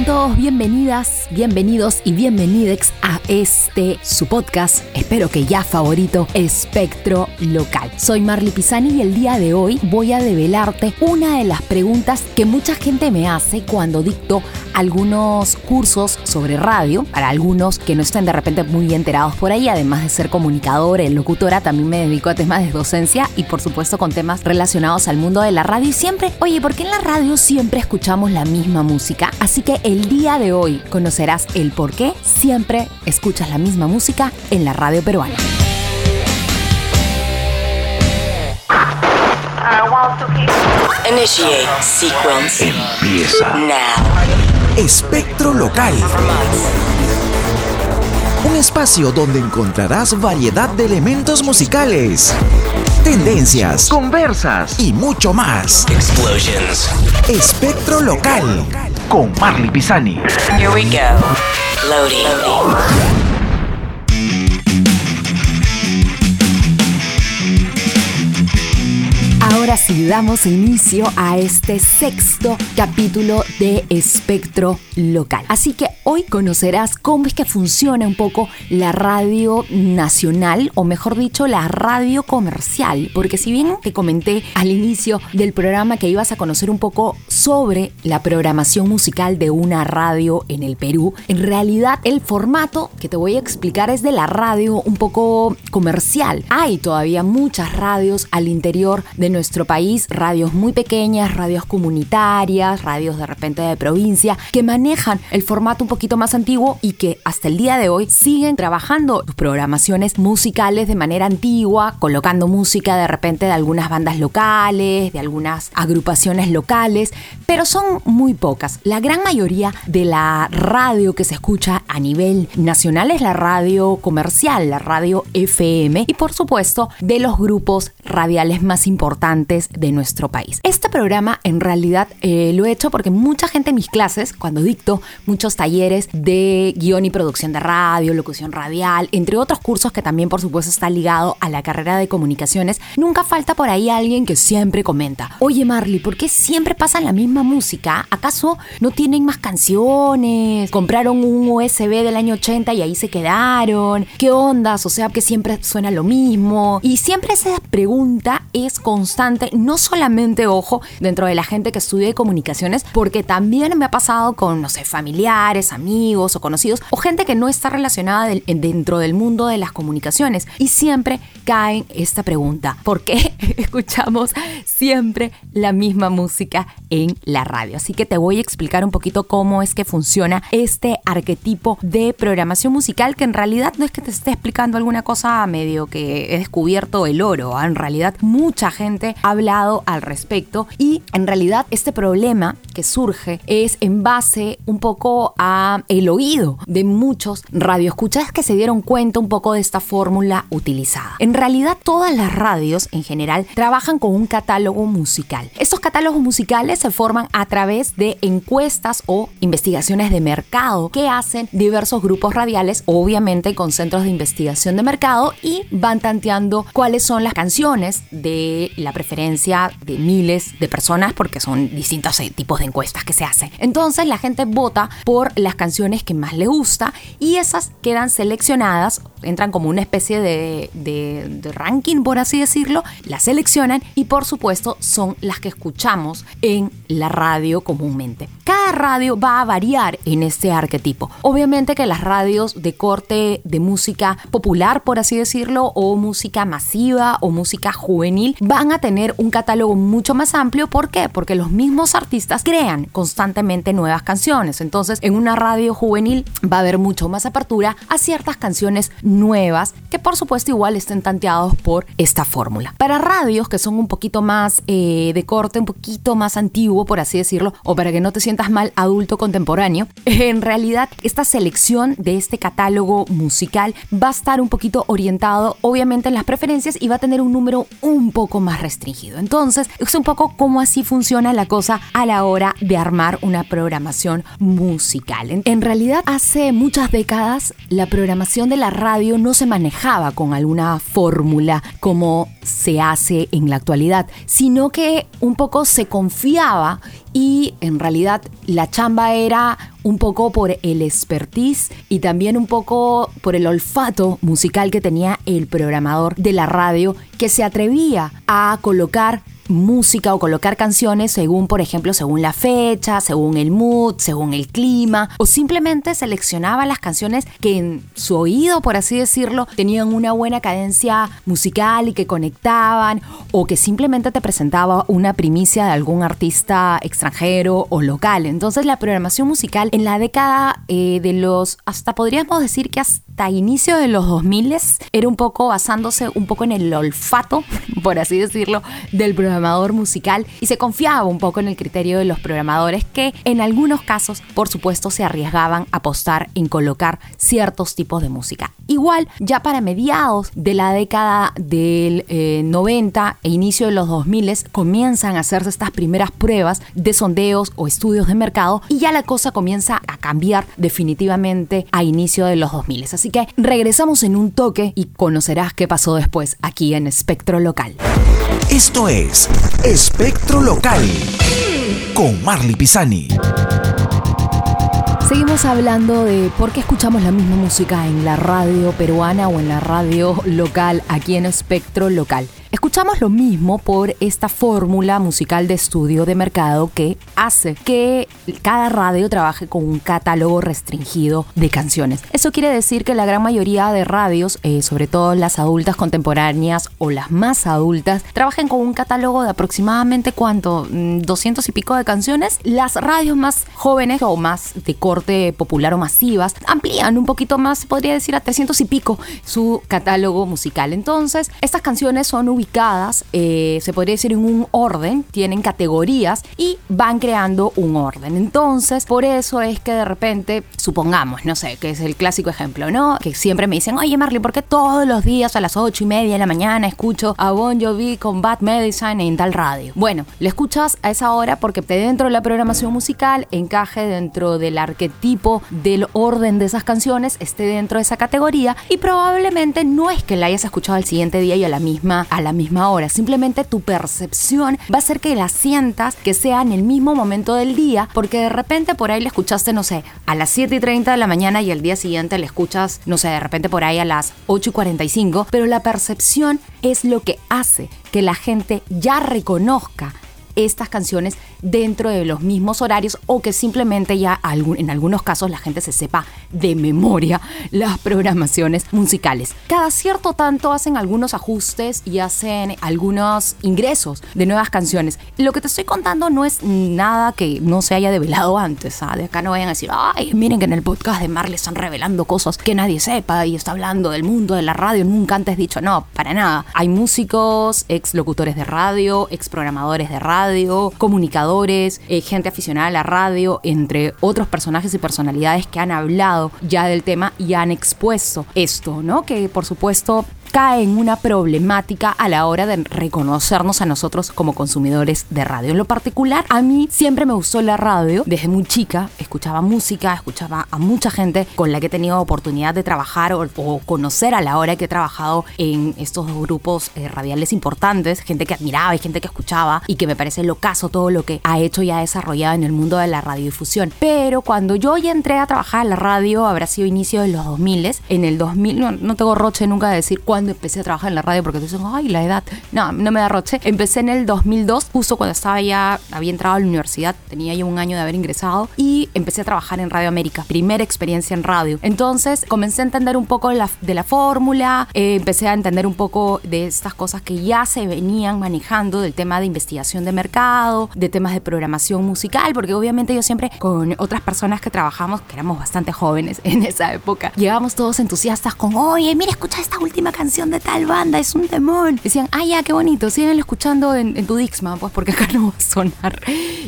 Sean todos bienvenidas, bienvenidos y bienvenidex a este su podcast, espero que ya favorito, Espectro Local. Soy Marley Pisani y el día de hoy voy a develarte una de las preguntas que mucha gente me hace cuando dicto algunos cursos sobre radio, para algunos que no estén de repente muy enterados por ahí, además de ser comunicadora y locutora, también me dedico a temas de docencia y por supuesto con temas relacionados al mundo de la radio y siempre, oye, ¿por qué en la radio siempre escuchamos la misma música? Así que el día de hoy conocerás el por qué siempre escuchas la misma música en la radio peruana. Initiate sequence. Empieza. Now. Espectro Local. Un espacio donde encontrarás variedad de elementos musicales, tendencias, conversas y mucho más. Explosions. Espectro Local con Marley Pisani. Here we go. Loading. Ahora sí, damos inicio a este sexto capítulo de Espectro Local. Así que hoy conocerás cómo es que funciona un poco la radio nacional, o mejor dicho, la radio comercial. Porque si bien te comenté al inicio del programa que ibas a conocer un poco sobre la programación musical de una radio en el Perú, en realidad el formato que te voy a explicar es de la radio un poco comercial. Hay todavía muchas radios al interior de nuestro país, radios muy pequeñas, radios comunitarias, radios de repente de provincia, que manejan el formato un poquito más antiguo y que hasta el día de hoy siguen trabajando sus programaciones musicales de manera antigua, colocando música de repente de algunas bandas locales, de algunas agrupaciones locales, pero son muy pocas. La gran mayoría de la radio que se escucha a nivel nacional es la radio comercial, la radio FM y por supuesto de los grupos radiales más importantes de nuestro país. Este programa en realidad eh, lo he hecho porque mucha gente en mis clases, cuando dicto muchos talleres de guion y producción de radio, locución radial, entre otros cursos que también por supuesto está ligado a la carrera de comunicaciones, nunca falta por ahí alguien que siempre comenta, oye Marley, ¿por qué siempre pasan la misma música? ¿Acaso no tienen más canciones? ¿Compraron un USB del año 80 y ahí se quedaron? ¿Qué ondas? O sea, que siempre suena lo mismo. Y siempre esa pregunta es constante no solamente, ojo, dentro de la gente que estudia comunicaciones, porque también me ha pasado con, no sé, familiares, amigos o conocidos, o gente que no está relacionada dentro del mundo de las comunicaciones. Y siempre cae esta pregunta, ¿por qué escuchamos siempre la misma música en la radio? Así que te voy a explicar un poquito cómo es que funciona este arquetipo de programación musical, que en realidad no es que te esté explicando alguna cosa medio que he descubierto el oro, ¿ah? en realidad mucha gente hablado al respecto y en realidad este problema que surge es en base un poco a el oído de muchos radioescuchas que se dieron cuenta un poco de esta fórmula utilizada. En realidad todas las radios en general trabajan con un catálogo musical. Estos catálogos musicales se forman a través de encuestas o investigaciones de mercado que hacen diversos grupos radiales, obviamente con centros de investigación de mercado y van tanteando cuáles son las canciones de la preferencia de miles de personas porque son distintos eh, tipos de encuestas que se hacen. Entonces la gente vota por las canciones que más le gusta y esas quedan seleccionadas, entran como una especie de, de ranking, por así decirlo, las seleccionan y por supuesto son las que escuchamos en la radio comúnmente. Cada radio va a variar en este arquetipo. Obviamente que las radios de corte de música popular, por así decirlo, o música masiva o música juvenil van a tener un catálogo mucho más amplio. ¿Por qué? Porque los mismos artistas crean constantemente nuevas canciones. Entonces, en una radio juvenil va a haber mucho más apertura a ciertas canciones nuevas que por supuesto igual estén tanteados por esta fórmula. Para radios que son un poquito más eh, de corte, un poquito más antiguo, por así decirlo, o para que no te sientas mal, adulto contemporáneo, en realidad esta selección de este catálogo musical va a estar un poquito orientado obviamente en las preferencias y va a tener un número un poco más restringido. Entonces, es un poco cómo así funciona la cosa a la hora de armar una programación musical. En, realidad, hace muchas décadas, la programación de la radio no se manejaba con alguna fórmula como se hace en la actualidad, sino que un poco se confiaba y en realidad la chamba era un poco por el expertise y también un poco por el olfato musical que tenía el programador de la radio que se atrevía a colocar música o colocar canciones según, por ejemplo, según la fecha, según el mood, según el clima, o simplemente seleccionaba las canciones que en su oído, por así decirlo, tenían una buena cadencia musical y que conectaban, o que simplemente te presentaba una primicia de algún artista extranjero o local. Entonces la programación musical en la década eh, de los, hasta podríamos decir que hasta inicio de los 2000 era un poco basándose un poco en el olfato, por así decirlo, del programa musical y se confiaba un poco en el criterio de los programadores que en algunos casos, por supuesto, se arriesgaban a apostar en colocar ciertos tipos de música. Igual, ya para mediados de la década del 90 eh, e inicio de los 2000 comienzan a hacerse estas primeras pruebas de sondeos o estudios de mercado y ya la cosa comienza a cambiar definitivamente a inicio de los 2000. Así que regresamos en un toque y conocerás qué pasó después aquí en Espectro Local. Esto es Espectro Local con Marley Pisani. Seguimos hablando de por qué escuchamos la misma música en la radio peruana o en la radio local aquí en Espectro Local. Escuchamos lo mismo por esta fórmula musical de estudio de mercado que hace que cada radio trabaje con un catálogo restringido de canciones. Eso quiere decir que la gran mayoría de radios, eh, sobre todo las adultas contemporáneas o las más adultas, trabajen con un catálogo de aproximadamente cuánto, 200 mm, y pico de canciones. Las radios más jóvenes o más de corte popular o masivas amplían un poquito más, podría decir a 300 y pico su catálogo musical. Entonces, estas canciones son ubicadas, eh, se podría decir, en un orden, tienen categorías y van creando un orden. Entonces, por eso es que de repente, supongamos, no sé, que es el clásico ejemplo, ¿no? Que siempre me dicen, oye Marley, ¿por qué todos los días a las 8 y media de la mañana escucho a Bon Jovi con Bad Medicine en tal radio? Bueno, le escuchas a esa hora porque dentro de la programación musical encaje dentro del arquetipo del orden de esas canciones, esté dentro de esa categoría y probablemente no es que la hayas escuchado al siguiente día y a la misma, a la misma hora. Simplemente tu percepción va a ser que la sientas que sea en el mismo momento del día, porque de repente por ahí le escuchaste, no sé, a las 7 y 30 de la mañana y el día siguiente le escuchas, no sé, de repente por ahí a las 8 y 45, pero la percepción es lo que hace que la gente ya reconozca estas canciones dentro de los mismos horarios o que simplemente ya en algunos casos la gente se sepa de memoria las programaciones musicales. Cada cierto tanto hacen algunos ajustes y hacen algunos ingresos de nuevas canciones. Lo que te estoy contando no es nada que no se haya develado antes. ¿ah? De acá no vayan a decir, ay, miren que en el podcast de Marley están revelando cosas que nadie sepa y está hablando del mundo de la radio, nunca antes dicho. No, para nada. Hay músicos, ex locutores de radio, ex programadores de radio, comunicadores eh, gente aficionada a la radio, entre otros personajes y personalidades que han hablado ya del tema y han expuesto esto, ¿no? Que por supuesto cae en una problemática a la hora de reconocernos a nosotros como consumidores de radio. En lo particular, a mí siempre me gustó la radio. Desde muy chica escuchaba música, escuchaba a mucha gente con la que he tenido oportunidad de trabajar o, conocer a la hora que he trabajado en estos grupos eh, radiales importantes, gente que admiraba y gente que escuchaba y que me parece lo caso todo lo que ha hecho y ha desarrollado en el mundo de la radiodifusión. Pero cuando yo ya entré a trabajar en la radio, habrá sido inicio de los 2000, en el 2000, no, tengo roche nunca de decir cuándo cuando empecé a trabajar en la radio, porque te dicen, ay, la edad. No, no me da roche. Empecé en el 2002, justo cuando estaba ya, había entrado a la universidad, tenía ya un año de haber ingresado y empecé a trabajar en Radio América, primera experiencia en radio. Entonces comencé a entender un poco de la fórmula, eh, empecé a entender un poco de estas cosas que ya se venían manejando, del tema de investigación de mercado, de temas de programación musical, porque obviamente yo siempre con otras personas que trabajamos, que éramos bastante jóvenes en esa época, llegábamos todos entusiastas con, oye, mira, escucha esta última canción de tal banda, es un temón. Decían, ay, ya, qué bonito, siguen escuchando en, tu Dixman, pues porque acá no va a sonar.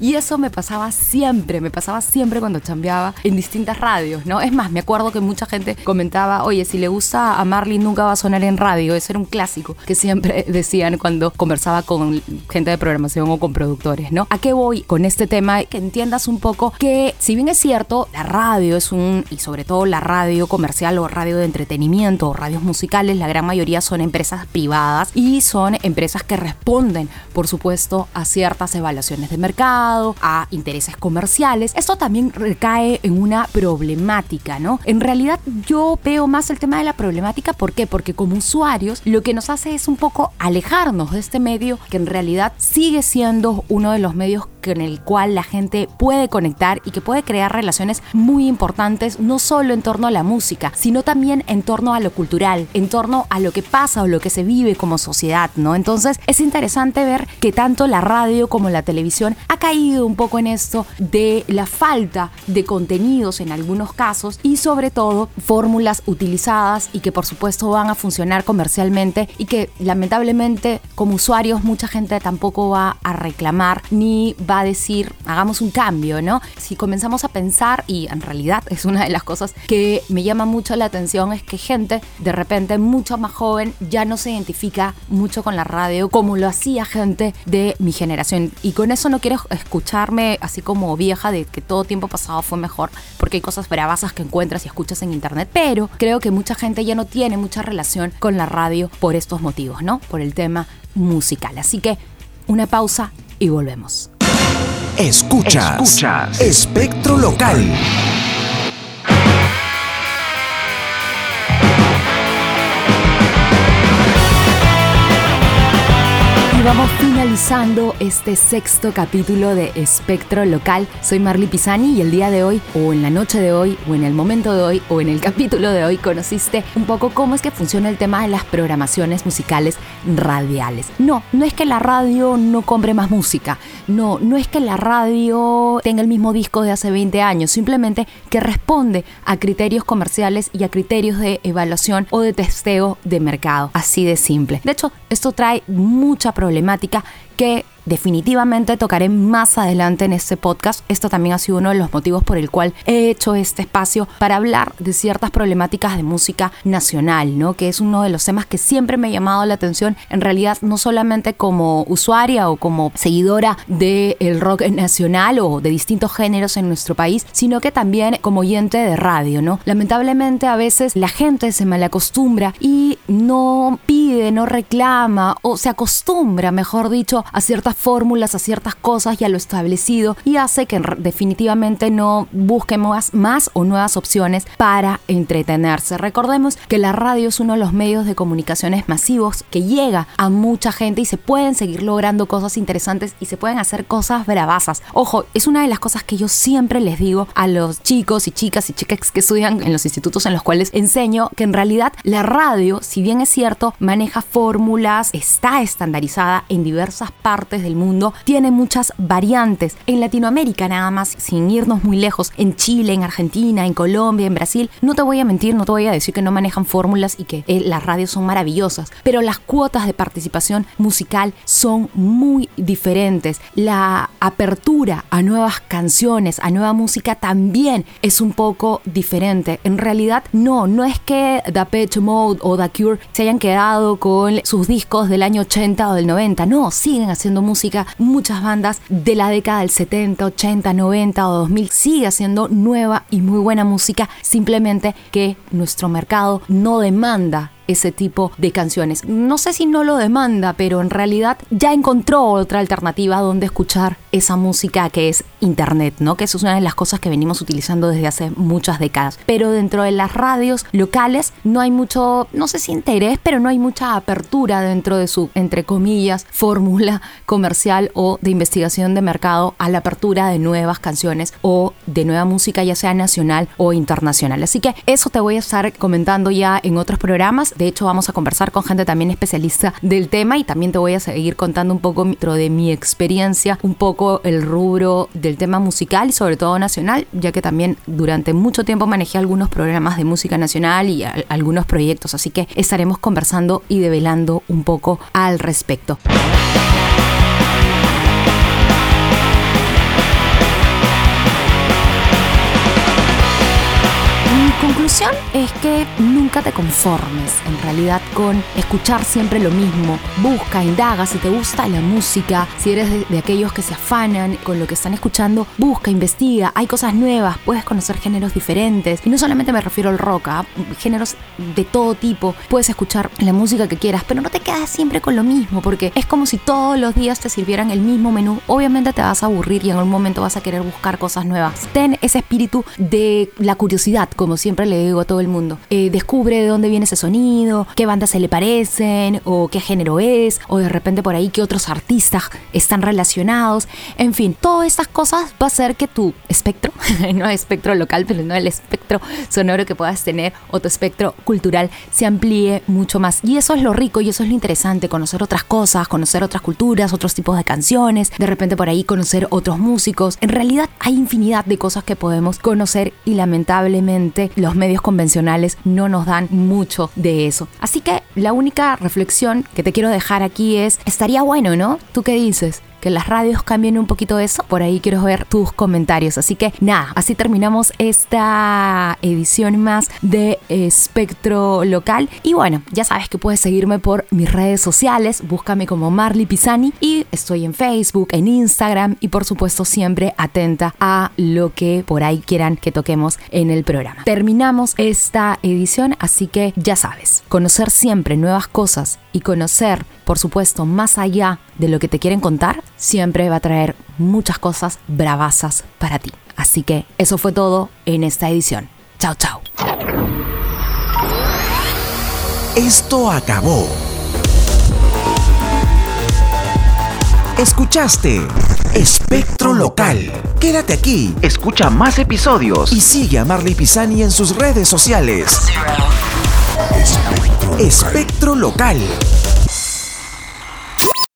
Y eso me pasaba siempre, me pasaba siempre cuando chambeaba en distintas radios, ¿no? Es más, me acuerdo que mucha gente comentaba, oye, si le gusta a Marley nunca va a sonar en radio, eso era un clásico que siempre decían cuando conversaba con gente de programación o con productores, ¿no? ¿A qué voy con este tema? Que entiendas un poco que, si bien es cierto, la radio es un, y sobre todo la radio comercial o radio de entretenimiento o radios musicales, la gran mayoría son empresas privadas y son empresas que responden, por supuesto, a ciertas evaluaciones de mercado, a intereses comerciales. Esto también recae en una problemática, ¿no? En realidad yo veo más el tema de la problemática, ¿por qué? Porque como usuarios lo que nos hace es un poco alejarnos de este medio que en realidad sigue siendo uno de los medios en el cual la gente puede conectar y que puede crear relaciones muy importantes, no solo en torno a la música, sino también en torno a lo cultural, en torno a lo que pasa o lo que se vive como sociedad, ¿no? Entonces es interesante ver que tanto la radio como la televisión ha caído un poco en esto de la falta de contenidos en algunos casos y sobre todo fórmulas utilizadas y que por supuesto van a funcionar comercialmente y que lamentablemente como usuarios mucha gente tampoco va a reclamar ni va a decir hagamos un cambio, ¿no? Si comenzamos a pensar y en realidad es una de las cosas que me llama mucho la atención es que gente de repente mucho más joven ya no se identifica mucho con la radio como lo hacía gente de mi generación y con eso no quiero escucharme así como vieja de que todo tiempo pasado fue mejor porque hay cosas bravasas que encuentras y escuchas en internet, pero creo que mucha gente ya no tiene mucha relación con la radio por estos motivos, ¿no? Por el tema musical. Así que una pausa y volvemos. Escuchas, Escuchas. Espectro Local. Vamos finalizando este sexto capítulo de Espectro Local. Soy Marley Pisani y el día de hoy, o en la noche de hoy, o en el momento de hoy, o en el capítulo de hoy, conociste un poco cómo es que funciona el tema de las programaciones musicales radiales. No, no es que la radio no compre más música. No, no es que la radio tenga el mismo disco de hace 20 años. Simplemente que responde a criterios comerciales y a criterios de evaluación o de testeo de mercado. Así de simple. De hecho, esto trae mucha problemática problemática que definitivamente tocaré más adelante en este podcast. Esto también ha sido uno de los motivos por el cual he hecho este espacio para hablar de ciertas problemáticas de música nacional, ¿no? Que es uno de los temas que siempre me ha llamado la atención, en realidad no solamente como usuaria o como seguidora del rock nacional o de distintos géneros en nuestro país, sino que también como oyente de radio, ¿no? Lamentablemente a veces la gente se malacostumbra y no pide, no reclama o se acostumbra, mejor dicho, a ciertas fórmulas, a ciertas cosas y a lo establecido y hace que definitivamente no busquemos más o nuevas opciones para entretenerse. Recordemos que la radio es uno de los medios de comunicaciones masivos que llega a mucha gente y se pueden seguir logrando cosas interesantes y se pueden hacer cosas bravasas. Ojo, es una de las cosas que yo siempre les digo a los chicos y chicas y chicas que estudian en los institutos en los cuales enseño que en realidad la radio, si bien es cierto, maneja fórmulas, está estandarizada en diversas partes del mundo, tiene muchas variantes. En Latinoamérica nada más, sin irnos muy lejos, en Chile, en Argentina, en Colombia, en Brasil, no te voy a mentir, no te voy a decir que no manejan fórmulas y que eh, las radios son maravillosas, pero las cuotas de participación musical son muy diferentes. La apertura a nuevas canciones, a nueva música también es un poco diferente. En realidad, no, no es que The Pitch Mode o The Cure se hayan quedado con sus discos del año 80 o del 90, no, siguen haciendo música. Muchas bandas de la década del 70, 80, 90 o 2000 sigue haciendo nueva y muy buena música, simplemente que nuestro mercado no demanda ese tipo de canciones. No sé si no lo demanda, pero en realidad ya encontró otra alternativa donde escuchar esa música que es internet, ¿no? Que eso es una de las cosas que venimos utilizando desde hace muchas décadas. Pero dentro de las radios locales no hay mucho, no sé si interés, pero no hay mucha apertura dentro de su, entre comillas, fórmula comercial o de investigación de mercado a la apertura de nuevas canciones o de nueva música, ya sea nacional o internacional. Así que eso te voy a estar comentando ya en otros programas. De hecho, vamos a conversar con gente también especialista del tema y también te voy a seguir contando un poco de mi experiencia, un poco el rubro del tema musical y sobre todo nacional, ya que también durante mucho tiempo manejé algunos programas de música nacional y algunos proyectos, así que estaremos conversando y develando un poco al respecto. Es que nunca te conformes en realidad con escuchar siempre lo mismo. Busca, indaga, si te gusta la música, si eres de, de aquellos que se afanan con lo que están escuchando, busca, investiga, hay cosas nuevas, puedes conocer géneros diferentes. Y no solamente me refiero al rock, ¿ah? géneros de todo tipo. Puedes escuchar la música que quieras, pero no te quedas siempre con lo mismo, porque es como si todos los días te sirvieran el mismo menú. Obviamente te vas a aburrir y en algún momento vas a querer buscar cosas nuevas. Ten ese espíritu de la curiosidad, como siempre le digo a todo el mundo. Eh, descubre de dónde viene ese sonido, qué bandas se le parecen, o qué género es, o de repente por ahí qué otros artistas están relacionados. En fin, todas estas cosas va a hacer que tu espectro, no espectro local, pero no el espectro sonoro que puedas tener, o tu espectro cultural se amplíe mucho más. Y eso es lo rico y eso es lo interesante, conocer otras cosas, conocer otras culturas, otros tipos de canciones, de repente por ahí conocer otros músicos. En realidad hay infinidad de cosas que podemos conocer y lamentablemente los medios convencionales no nos dan mucho de eso. Así que la única reflexión que te quiero dejar aquí es, estaría bueno, ¿no? ¿Tú qué dices? Que las radios cambien un poquito eso. Por ahí quiero ver tus comentarios. Así que nada, así terminamos esta edición más de Espectro Local. Y bueno, ya sabes que puedes seguirme por mis redes sociales. Búscame como Marley Pisani y estoy en Facebook, en Instagram y por supuesto siempre atenta a lo que por ahí quieran que toquemos en el programa. Terminamos esta edición, así que ya sabes, conocer siempre nuevas cosas y conocer, por supuesto, más allá de lo que te quieren contar, siempre va a traer muchas cosas bravasas para ti. Así que eso fue todo en esta edición. Chao, chao. Esto acabó. Escuchaste Espectro Local. Quédate aquí, escucha más episodios y sigue a Marley Pisani en sus redes sociales. Zero. Espectro Local.